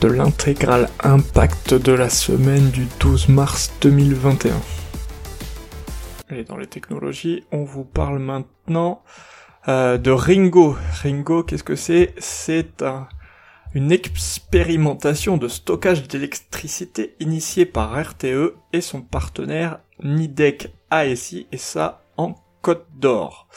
de l'intégral impact de la semaine du 12 mars 2021. Et dans les technologies, on vous parle maintenant euh, de Ringo. Ringo, qu'est-ce que c'est? C'est une expérimentation de stockage d'électricité initiée par RTE et son partenaire Nidec ASI, et ça en Côte d'Or.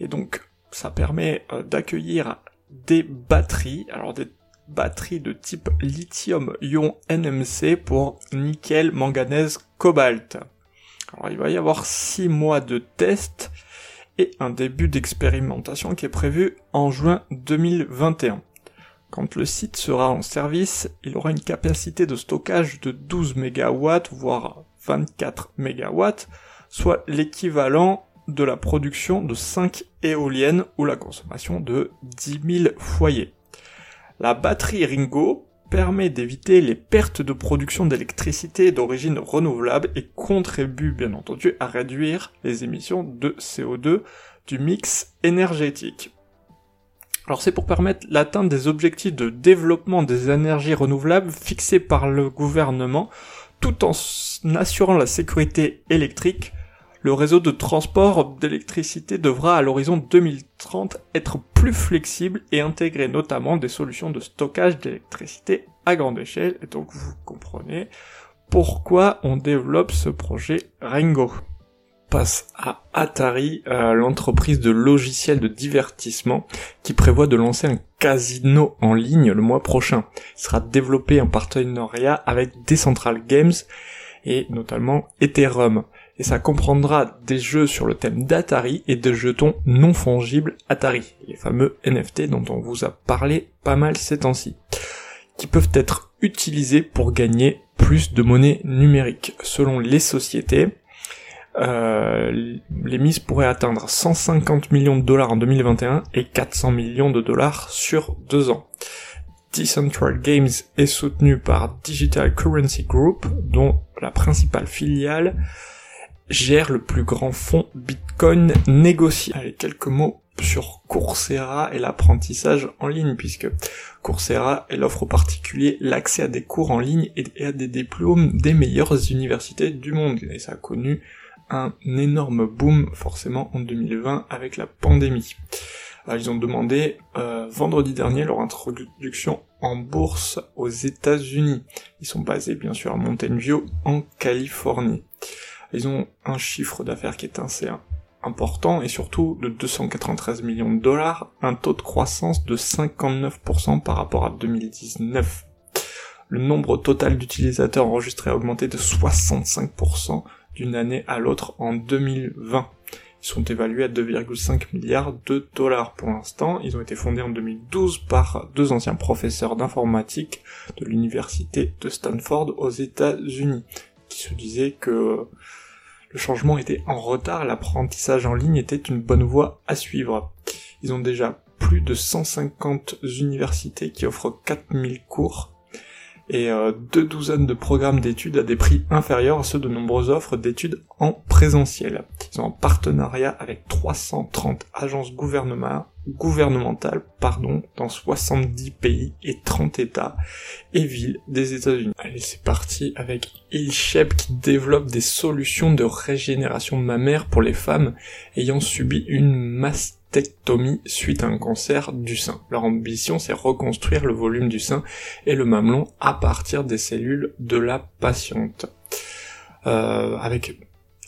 Et donc, ça permet euh, d'accueillir des batteries, alors des batteries de type lithium-ion NMC pour nickel, manganèse, cobalt. Alors il va y avoir 6 mois de test et un début d'expérimentation qui est prévu en juin 2021. Quand le site sera en service, il aura une capacité de stockage de 12 MW, voire 24 MW, soit l'équivalent de la production de 5 éoliennes ou la consommation de 10 000 foyers. La batterie Ringo permet d'éviter les pertes de production d'électricité d'origine renouvelable et contribue bien entendu à réduire les émissions de CO2 du mix énergétique. Alors c'est pour permettre l'atteinte des objectifs de développement des énergies renouvelables fixés par le gouvernement tout en assurant la sécurité électrique le réseau de transport d'électricité devra à l'horizon 2030 être plus flexible et intégrer notamment des solutions de stockage d'électricité à grande échelle. Et donc vous comprenez pourquoi on développe ce projet Ringo. Passe à Atari, euh, l'entreprise de logiciels de divertissement qui prévoit de lancer un casino en ligne le mois prochain. Il sera développé en partenariat avec Decentral Games et notamment Ethereum et ça comprendra des jeux sur le thème d'Atari et des jetons non fongibles Atari, les fameux NFT dont on vous a parlé pas mal ces temps-ci, qui peuvent être utilisés pour gagner plus de monnaie numérique. Selon les sociétés, euh, les mises pourraient atteindre 150 millions de dollars en 2021 et 400 millions de dollars sur deux ans. Decentral Games est soutenu par Digital Currency Group, dont la principale filiale gère le plus grand fonds Bitcoin négocié. Allez, quelques mots sur Coursera et l'apprentissage en ligne, puisque Coursera, elle offre aux particuliers l'accès à des cours en ligne et à des diplômes des meilleures universités du monde. Et ça a connu un énorme boom forcément en 2020 avec la pandémie. ils ont demandé euh, vendredi dernier leur introduction en bourse aux États-Unis. Ils sont basés bien sûr à Mountain View en Californie. Ils ont un chiffre d'affaires qui est assez important et surtout de 293 millions de dollars, un taux de croissance de 59% par rapport à 2019. Le nombre total d'utilisateurs enregistrés a augmenté de 65% d'une année à l'autre en 2020. Ils sont évalués à 2,5 milliards de dollars pour l'instant. Ils ont été fondés en 2012 par deux anciens professeurs d'informatique de l'université de Stanford aux États-Unis, qui se disaient que le changement était en retard, l'apprentissage en ligne était une bonne voie à suivre. Ils ont déjà plus de 150 universités qui offrent 4000 cours et euh, deux douzaines de programmes d'études à des prix inférieurs à ceux de nombreuses offres d'études en présentiel. Ils ont un partenariat avec 330 agences gouvernementales pardon, dans 70 pays et 30 États et villes des États-Unis. Allez, c'est parti avec Ilshep qui développe des solutions de régénération mammaire pour les femmes ayant subi une masse suite à un cancer du sein. Leur ambition, c'est reconstruire le volume du sein et le mamelon à partir des cellules de la patiente. Euh, avec,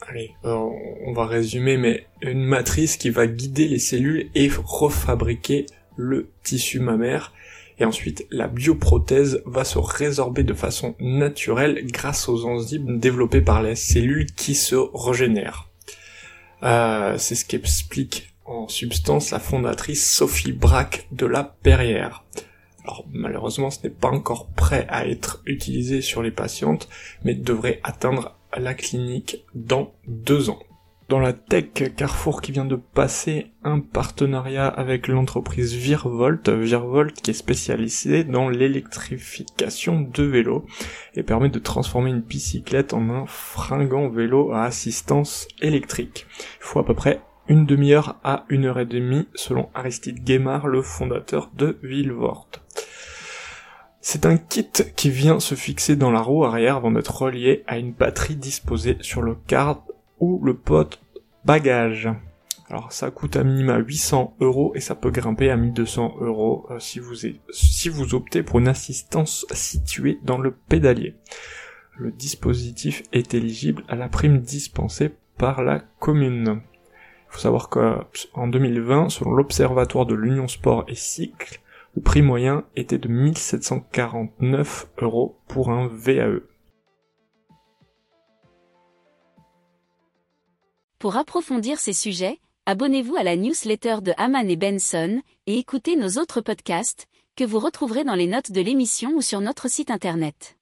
allez, euh, on va résumer, mais une matrice qui va guider les cellules et refabriquer le tissu mammaire. Et ensuite, la bioprothèse va se résorber de façon naturelle grâce aux enzymes développées par les cellules qui se régénèrent. Euh, c'est ce qu'explique en substance la fondatrice Sophie Braque de la Perrière. Alors malheureusement ce n'est pas encore prêt à être utilisé sur les patientes, mais devrait atteindre la clinique dans deux ans. Dans la tech, Carrefour qui vient de passer un partenariat avec l'entreprise Virvolt, Virvolt qui est spécialisée dans l'électrification de vélos et permet de transformer une bicyclette en un fringant vélo à assistance électrique. Il faut à peu près une demi-heure à une heure et demie selon Aristide Guémard, le fondateur de Virvolt. C'est un kit qui vient se fixer dans la roue arrière avant d'être relié à une batterie disposée sur le card ou le pote bagage. Alors ça coûte à minima 800 euros et ça peut grimper à 1200 euros euh, si vous optez pour une assistance située dans le pédalier. Le dispositif est éligible à la prime dispensée par la commune. Il faut savoir qu'en 2020, selon l'Observatoire de l'Union Sport et Cycle, le prix moyen était de 1749 euros pour un VAE. Pour approfondir ces sujets, abonnez-vous à la newsletter de Haman et Benson et écoutez nos autres podcasts que vous retrouverez dans les notes de l'émission ou sur notre site internet.